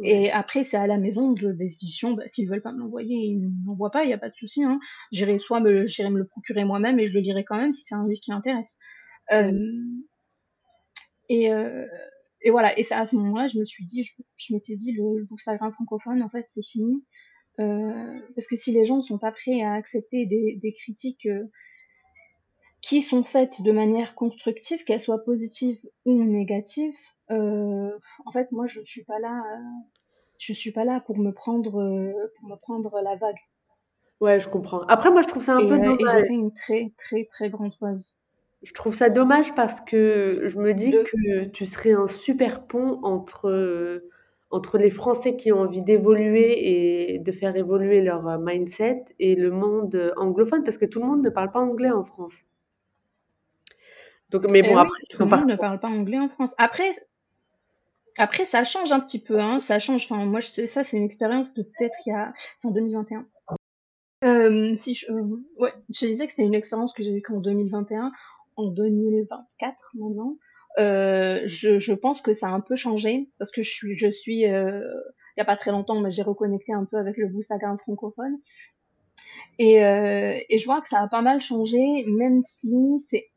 S2: Et après, c'est à la maison de, des éditions. Bah, S'ils veulent pas me l'envoyer, ils ne m'envoient pas, il n'y a pas de souci. Hein. J'irai soit me, j'irai me le procurer moi-même et je le lirai quand même si c'est un livre qui m'intéresse. Euh, et, euh, et voilà. Et c'est à ce moment-là, je me suis dit, je, m'étais dit, le, le Instagram francophone, en fait, c'est fini. Euh, parce que si les gens ne sont pas prêts à accepter des, des critiques euh, qui sont faites de manière constructive, qu'elles soient positives ou négatives, euh, en fait, moi, je suis pas là, je suis pas là pour me prendre, pour me prendre la vague.
S1: Ouais, je comprends. Après, moi, je trouve ça un peu dommage.
S2: Et j'ai fait une très, très, très grande pause.
S1: Je trouve ça dommage parce que je me dis que tu serais un super pont entre, entre les Français qui ont envie d'évoluer et de faire évoluer leur mindset et le monde anglophone, parce que tout le monde ne parle pas anglais en France.
S2: Donc, mais bon, eh après, tout le monde ne parle pas anglais en France. Après, après, ça change un petit peu, hein. Ça change. Enfin, moi, je, ça, c'est une expérience de peut-être il y a, c'est en 2021. Euh, si je, euh, ouais, je disais que c'était une expérience que j'ai vécue en 2021, en 2024 maintenant. Euh, je, je, pense que ça a un peu changé parce que je suis, je suis, euh, il y a pas très longtemps, mais j'ai reconnecté un peu avec le Boostagram francophone. Et, euh, et je vois que ça a pas mal changé, même si c'est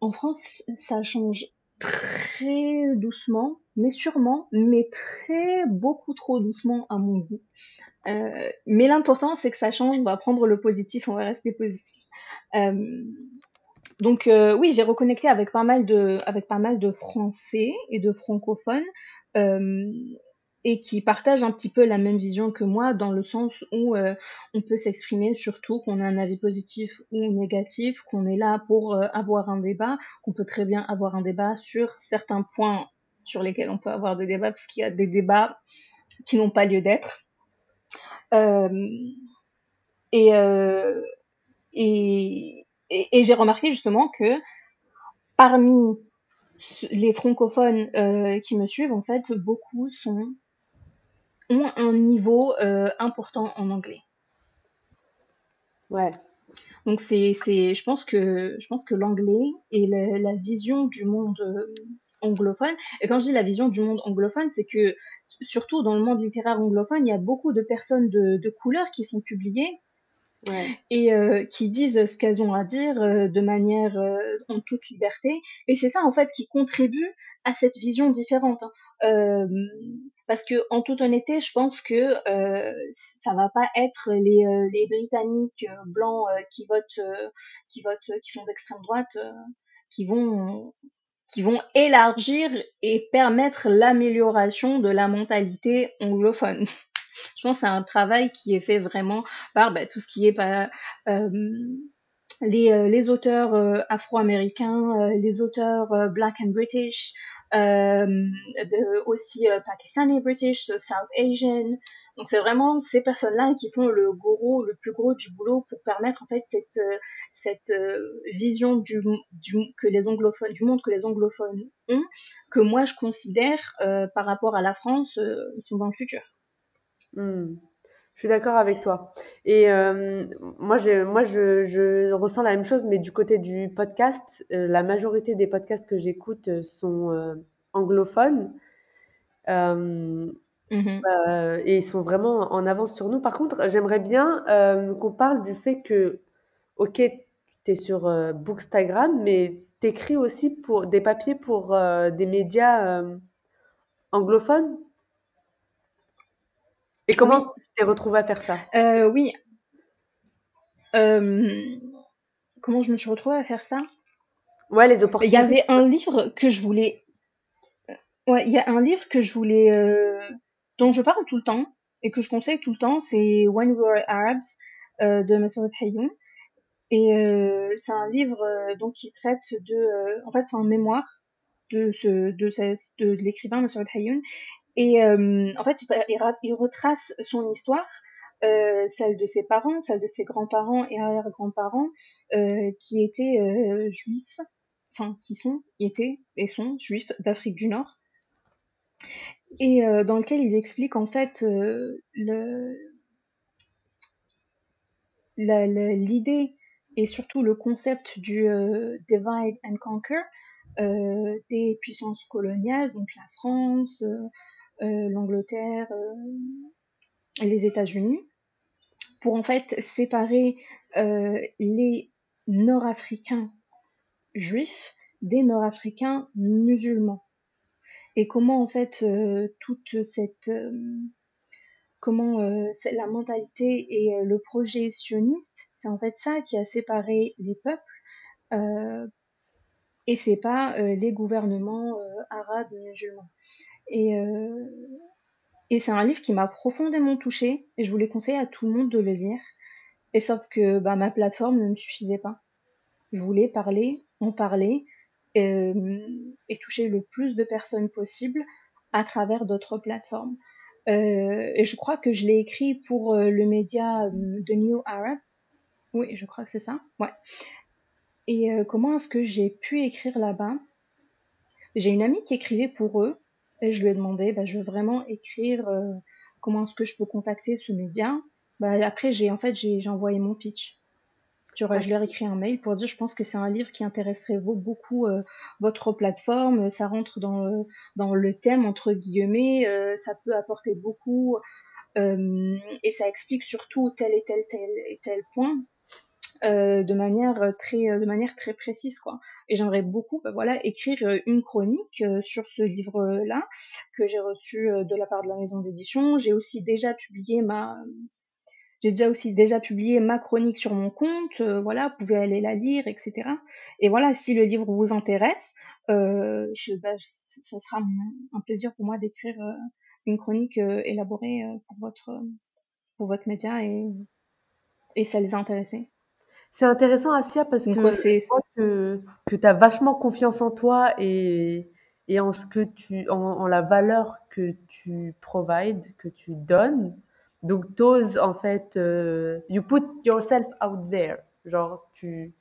S2: en France, ça change très doucement, mais sûrement, mais très beaucoup trop doucement à mon goût. Euh, mais l'important, c'est que ça change. On va prendre le positif, on va rester positif. Euh, donc euh, oui, j'ai reconnecté avec pas mal de, avec pas mal de Français et de francophones et qui partagent un petit peu la même vision que moi dans le sens où euh, on peut s'exprimer surtout qu'on a un avis positif ou négatif, qu'on est là pour euh, avoir un débat, qu'on peut très bien avoir un débat sur certains points sur lesquels on peut avoir des débats parce qu'il y a des débats qui n'ont pas lieu d'être. Euh, et, et, et, j'ai remarqué justement que parmi les francophones qui me suivent, en fait, beaucoup sont ont un niveau euh, important en anglais. Ouais. Donc c'est, c'est, je pense que je pense que l'anglais et la, vision du monde anglophone. Et quand je dis la vision du monde anglophone, c'est que surtout dans le monde littéraire anglophone, il y a beaucoup de personnes de, de couleur qui sont publiées et euh, qui disent ce qu'elles ont à dire euh, de manière euh, en toute liberté. Et c'est ça en fait qui contribue à cette vision différente. Hein. parce que en toute honnêteté, je pense que ça va pas être les, les Britanniques blancs qui votent, qui votent, qui sont d'extrême droite, qui vont qui vont élargir et permettre l'amélioration de la mentalité anglophone. Je pense c'est un travail qui est fait vraiment par bah, tout ce qui est bah, euh, les, euh, les, auteurs euh, afro-américains, euh, les auteurs euh, black and British, aussi Pakistani British, South Asian. Donc c'est vraiment ces personnes-là qui font le gros, le plus gros du boulot pour permettre en fait cette vision du, que les anglophones, du monde que les anglophones ont, que moi je considère par rapport à la France, ils sont dans le futur.
S1: Mmh. Je suis d'accord avec toi. Et euh, moi, je, moi je, je, ressens la même chose, mais du côté du podcast, euh, la majorité des podcasts que j'écoute euh, sont euh, anglophones. Mmh et ils sont vraiment en avance sur nous. Par contre, j'aimerais bien qu'on parle du fait que, ok, tu es sur Bookstagram, mais tu écris aussi pour des papiers pour des médias anglophones? Et comment tu t'es retrouvée à faire ça?
S2: Euh, Oui. Euh, comment je me suis retrouvée à faire ça?
S1: Ouais, les opportunités.
S2: Il y avait un livre que je voulais. Ouais, il y a un livre que je voulais, euh, dont je parle tout le temps et que je conseille tout le temps, c'est When We Were Arabs de Massoud Hayoun. Et c'est un livre donc qui traite de, en fait, c'est un mémoire de ce, de, de, de l'écrivain Massoud Hayoun et euh, en fait, il, retrace son histoire, euh, celle de ses parents, celle de ses grands-parents et arrière-grands-parents, euh, qui étaient juifs, enfin qui sont, étaient et sont juifs d'Afrique du Nord, et dans lequel il explique en fait l'idée et surtout le concept du divide and conquer des puissances coloniales, donc la France, l'Angleterre euh, et les États-Unis, pour en fait séparer euh, les Nord-Africains juifs des Nord-Africains musulmans. Et comment en fait toute cette comment la mentalité et le projet sioniste, c'est en fait ça qui a séparé les peuples et c'est pas les gouvernements arabes musulmans. Et, euh, et c'est un livre qui m'a profondément touchée et je voulais conseiller à tout le monde de le lire. Et sauf que bah, ma plateforme ne me suffisait pas. Je voulais parler, en parler euh, et toucher le plus de personnes possible à travers d'autres plateformes. Euh, et je crois que je l'ai écrit pour le média The New Arab. Oui, je crois que c'est ça. Ouais. Et comment est-ce que j'ai pu écrire là-bas? J'ai une amie qui écrivait pour eux et je lui ai demandé, bah, je veux vraiment écrire euh, comment est-ce que je peux contacter ce média. Bah, après, j'ai en fait j'ai envoyé mon pitch. Je, je leur ai écrit un mail pour dire je pense que c'est un livre qui intéresserait beaucoup euh, votre plateforme. Ça rentre dans le, dans le thème entre guillemets. Euh, ça peut apporter beaucoup et ça explique surtout tel et tel tel et tel point euh, de manière euh, très euh, de manière très précise et j'aimerais beaucoup bah, voilà écrire une chronique sur ce livre là que j'ai reçu de la part de la maison d'édition. J'ai aussi déjà publié ma aussi déjà publié ma chronique sur mon compte voilà vous pouvez aller la lire etc et voilà si le livre vous intéresse je, bah, ça sera un plaisir pour moi d'écrire une chronique élaborée pour votre pour votre média et et ça les a intéressés
S1: c'est intéressant, Asia, parce que je vois que, que tu as vachement confiance en toi et, et en ce que tu, en, en, la valeur que tu provides, que tu donnes. Donc, t'oses, en fait, euh, you put yourself out there. Genre, tu,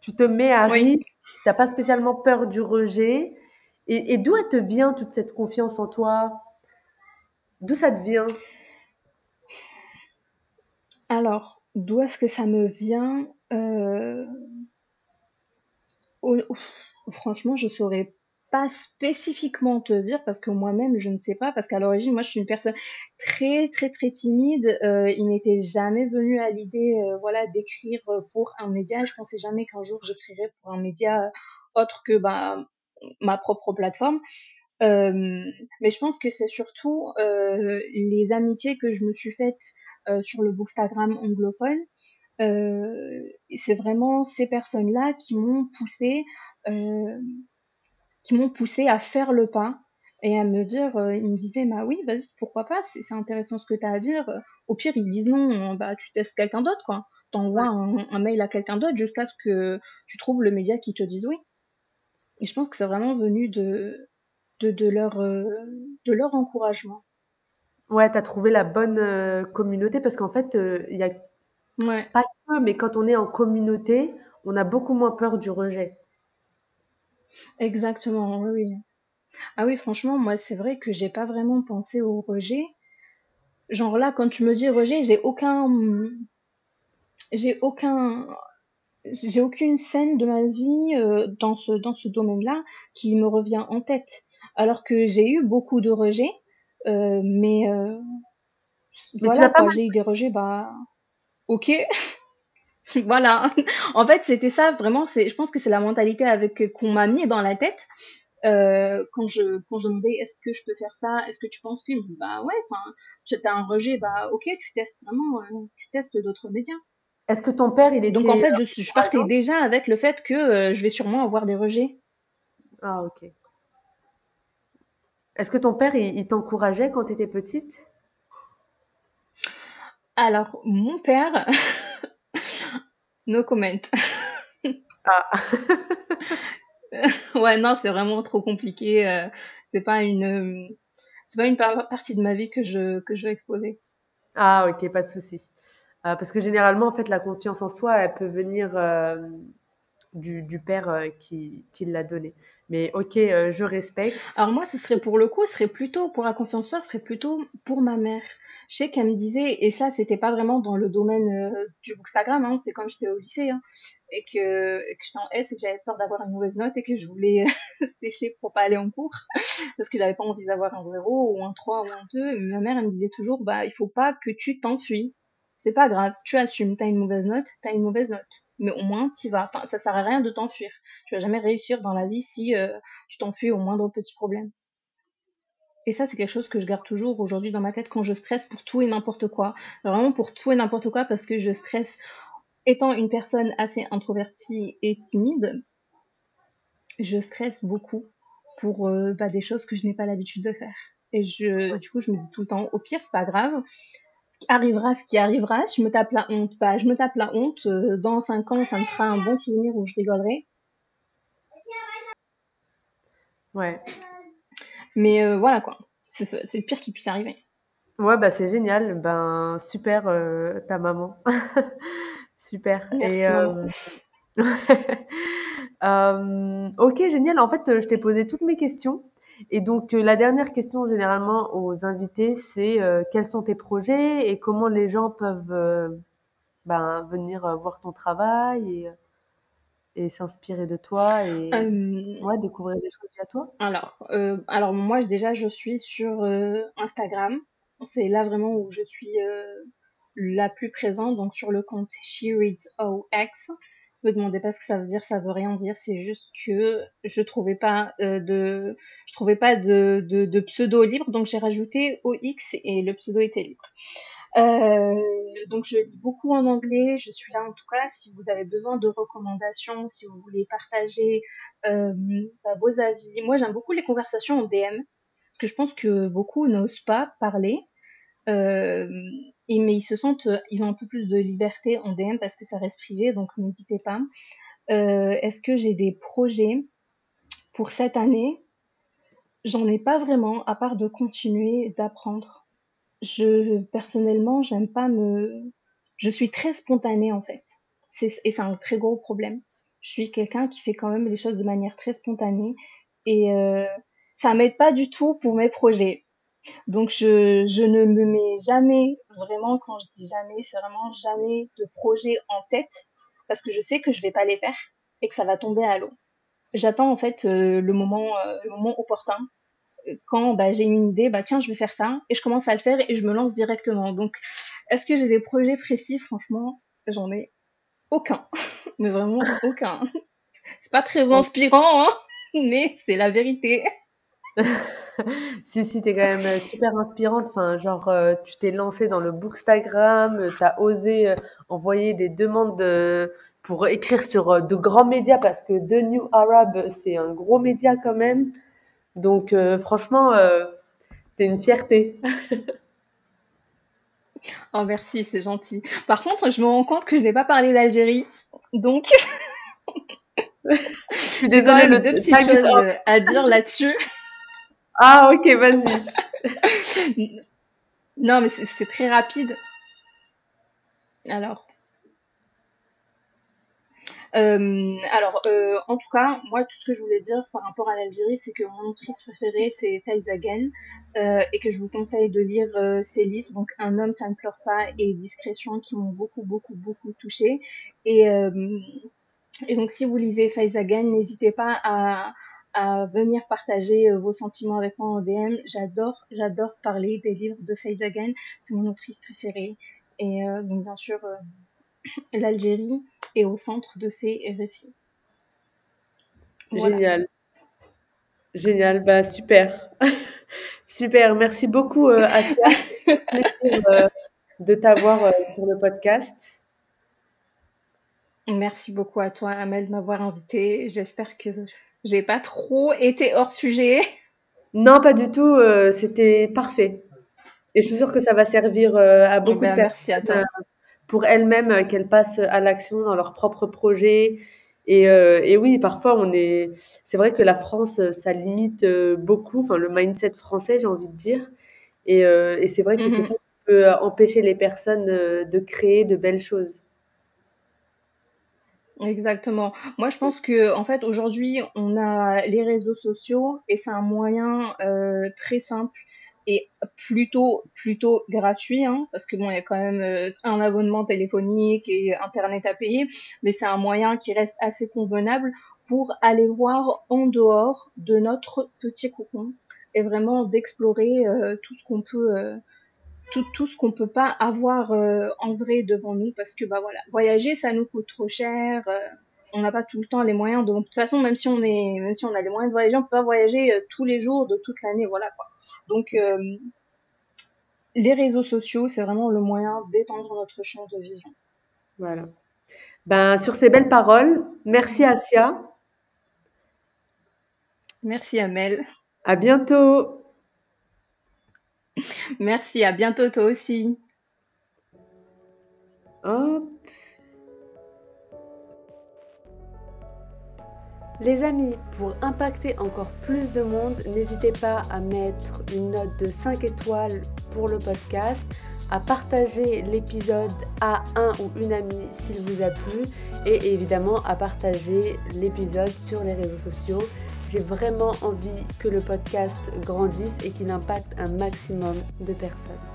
S1: tu te mets à oui. risque, t'as pas spécialement peur du rejet. Et, et d'où elle te vient toute cette confiance en toi? D'où ça te vient?
S2: Alors, d'où est-ce que ça me vient? Euh, franchement, je saurais pas spécifiquement te dire parce que moi-même je ne sais pas parce qu'à l'origine moi je suis une personne très très très timide. Euh, il m'était jamais venu à l'idée euh, voilà d'écrire pour un média. Je pensais jamais qu'un jour j'écrirais pour un média autre que bah, ma propre plateforme. Mais je pense que c'est surtout les amitiés que je me suis faites sur le Bookstagram anglophone c'est vraiment ces personnes-là qui m'ont poussé qui m'ont poussé à faire le pas et à me dire, euh, ils me disaient, bah oui, vas-y, pourquoi pas, c'est intéressant ce que tu as à dire. Au pire, ils disent non, bah tu testes quelqu'un d'autre, quoi. T'envoies un, un, mail à quelqu'un d'autre jusqu'à ce que tu trouves le média qui te dise oui. Et je pense que c'est vraiment venu de, de, de leur, euh, de leur encouragement.
S1: Ouais, tu as trouvé la bonne euh, communauté parce qu'en fait, il y a
S2: ouais.
S1: pas que, mais quand on est en communauté, on a beaucoup moins peur du rejet.
S2: Exactement, oui. Ah oui, franchement, moi, c'est vrai que j'ai pas vraiment pensé au rejet. Genre là, quand tu me dis rejet, j'ai aucun, j'ai aucun, j'ai aucune scène de ma vie euh, dans ce dans ce domaine-là qui me revient en tête. Alors que j'ai eu beaucoup de rejets, euh, mais, euh,
S1: Mais
S2: voilà j'ai eu des rejets, bah ok. voilà. En fait, c'était ça vraiment. C'est, je pense que c'est la mentalité avec qu'on m'a mis dans la tête euh, quand je quand je demandais est-ce que je peux faire ça, est-ce que tu penses que, ils me disent bah ouais. Enfin, tu as un rejet, bah ok, tu testes vraiment, euh, tu testes d'autres médias.
S1: Est-ce que ton père, il était
S2: Donc en fait, je,
S1: euh,
S2: je partais déjà avec le fait que euh, je vais sûrement avoir des rejets.
S1: Ah ok. Est-ce que ton père, il, il t'encourageait quand tu étais petite?
S2: Alors mon père, no comment.
S1: Ah.
S2: ouais, non, c'est vraiment trop compliqué. euh, c'est pas une, euh, c'est pas une par- partie de ma vie que je que je vais exposer.
S1: Ah ok, pas de souci. Euh, parce que généralement, en fait, la confiance en soi, elle peut venir euh, du, du père euh, qui, qui l'a donné. Mais ok, je respecte.
S2: Alors moi, ce serait pour le coup, ce serait plutôt pour la confiance en soi, ce serait plutôt pour ma mère. Je sais qu'elle me disait, et ça, c'était pas vraiment dans le domaine euh, du Bookstagram, hein, c'était quand j'étais au lycée, hein, et que, que j'étais en S et que j'avais peur d'avoir une mauvaise note et que je voulais sécher pour pas aller en cours, parce que j'avais pas envie d'avoir un 0 ou un 3 ou un 2. Et ma mère, elle me disait toujours, bah, il faut pas que tu t'enfuis. C'est pas grave, tu assumes, t'as une mauvaise note, t'as une mauvaise note. Mais au moins, t'y vas. Enfin, ça sert à rien de t'enfuir. Tu vas jamais réussir dans la vie si euh, tu t'enfuis au moindre petit problème. Et ça, c'est quelque chose que je garde toujours aujourd'hui dans ma tête quand je stresse pour tout et n'importe quoi. Vraiment pour tout et n'importe quoi parce que je stresse étant une personne assez introvertie et timide. Je stresse beaucoup pour euh, bah, des choses que je n'ai pas l'habitude de faire. Et je, du coup, je me dis tout le temps, au pire, c'est pas grave. Ce qui arrivera, ce qui arrivera. Je me tape la honte, bah, je me tape la honte. Euh, dans cinq ans, ça me fera un bon souvenir où je rigolerai.
S1: Ouais.
S2: Mais euh, voilà quoi. C'est le pire qui puisse arriver.
S1: Ouais, bah c'est génial. Ben super euh, ta maman. super.
S2: Merci
S1: Et
S2: maman.
S1: euh, ok, génial. En fait, je t'ai posé toutes mes questions. Et donc, la dernière question généralement aux invités, c'est euh, quels sont tes projets et comment les gens peuvent euh, ben, venir voir ton travail et, et s'inspirer de toi et
S2: Euh,
S1: ouais, découvrir des choses à toi.
S2: alors, euh, alors moi déjà je suis sur euh, Instagram. C'est là vraiment où je suis euh, la plus présente, donc sur le compte She Reads OX. Ne me demandez pas ce que ça veut dire, ça veut rien dire. C'est juste que je trouvais pas de, je trouvais pas de, de, de pseudo libre, donc j'ai rajouté OX et le pseudo était libre. Euh, donc je lis beaucoup en anglais, je suis là en tout cas. Si vous avez besoin de recommandations, si vous voulez partager euh, bah, vos avis. Moi j'aime beaucoup les conversations en DM, parce que je pense que beaucoup n'osent pas parler, euh, mais ils se sentent, ils ont un peu plus de liberté en DM parce que ça reste privé, donc n'hésitez pas. Euh, Est-ce que j'ai des projets pour cette année? J'en ai pas vraiment, à part de continuer d'apprendre je personnellement, j'aime pas me. Je suis très spontanée en fait. Et c'est un très gros problème. Je suis quelqu'un qui fait quand même les choses de manière très spontanée et euh, ça m'aide pas du tout pour mes projets. Donc je, je ne me mets jamais, vraiment quand je dis jamais, c'est vraiment jamais de projet en tête parce que je sais que je vais pas les faire et que ça va tomber à l'eau. j'attends en fait le moment, le moment opportun quand bah, j'ai une idée, bah tiens, je vais faire ça, et je commence à le faire et je me lance directement. Donc, est-ce que j'ai des projets précis? Franchement, j'en ai aucun, mais vraiment aucun. C'est pas très inspirant, hein mais c'est la vérité.
S1: si, si, t'es quand même euh, super inspirante. Enfin, genre, euh, tu t'es lancée dans le Bookstagram, euh, t'as osé envoyer des demandes pour écrire sur de grands médias parce que The New Arab, c'est un gros média quand même. Donc, franchement, t'es une fierté.
S2: oh, merci, c'est gentil. Par contre, je me rends compte que je n'ai pas parlé d'Algérie. Donc.
S1: je suis désolée,
S2: le deux petites choses à dire là-dessus.
S1: Ah, ok, vas-y.
S2: non, mais c'est très rapide. Alors. Euh, alors, euh, en tout cas, moi, tout ce que je voulais dire par rapport à l'Algérie, c'est que mon autrice préférée, c'est Faiza euh, et que je vous conseille de lire ses livres, donc Un homme, ça ne pleure pas, et Discrétion, qui m'ont beaucoup, beaucoup, beaucoup touchée. Et, et donc, si vous lisez Faiza n'hésitez pas à, à venir partager euh, vos sentiments avec moi en DM. J'adore, j'adore parler des livres de Faiza C'est mon autrice préférée. Et euh, donc, bien sûr, euh, l'Algérie est au centre de ces récits.
S1: Génial. Génial. Bah, super. super. Merci beaucoup, Asia. de t'avoir sur le podcast.
S2: Merci beaucoup à toi, Amel, de m'avoir invité. J'espère que j'ai pas trop été hors sujet.
S1: Non, pas du tout. Euh, c'était parfait. Et je suis sûre que ça va servir euh, à beaucoup de personnes euh, pour elles-mêmes qu'elles passent à l'action dans leur propre projet. Et, et, oui, parfois on est. C'est vrai que la France, ça limite beaucoup. Enfin, le mindset français, j'ai envie de dire. Et, et c'est vrai que c'est mhm. ça qui peut empêcher les personnes de créer de belles choses.
S2: Exactement. Moi, je pense que en fait, aujourd'hui, on a les réseaux sociaux et c'est un moyen euh, très simple et plutôt plutôt gratuit, hein, parce que bon, il y a quand même euh, un abonnement téléphonique et internet à payer, mais c'est un moyen qui reste assez convenable pour aller voir en dehors de notre petit cocon et vraiment d'explorer euh, tout ce qu'on peut tout, tout ce qu'on peut pas avoir euh, en vrai devant nous parce que bah voilà voyager ça nous coûte trop cher euh, on n'a pas tout le temps les moyens. De, de toute façon même si on est même si on a les moyens de voyager on peut pas voyager euh, tous les jours de toute l'année. Voilà quoi. Donc les réseaux sociaux c'est vraiment le moyen d'étendre notre champ de vision.
S1: Voilà. Ben sur ces belles paroles merci Asia.
S2: Merci Amel.
S1: À bientôt.
S2: Merci, à bientôt toi aussi.
S1: Les amis, pour impacter encore plus de monde, n'hésitez pas à mettre une note de 5 étoiles pour le podcast, à partager l'épisode à un ou une amie s'il vous a plu et évidemment à partager l'épisode sur les réseaux sociaux. J'ai vraiment envie que le podcast grandisse et qu'il impacte un maximum de personnes.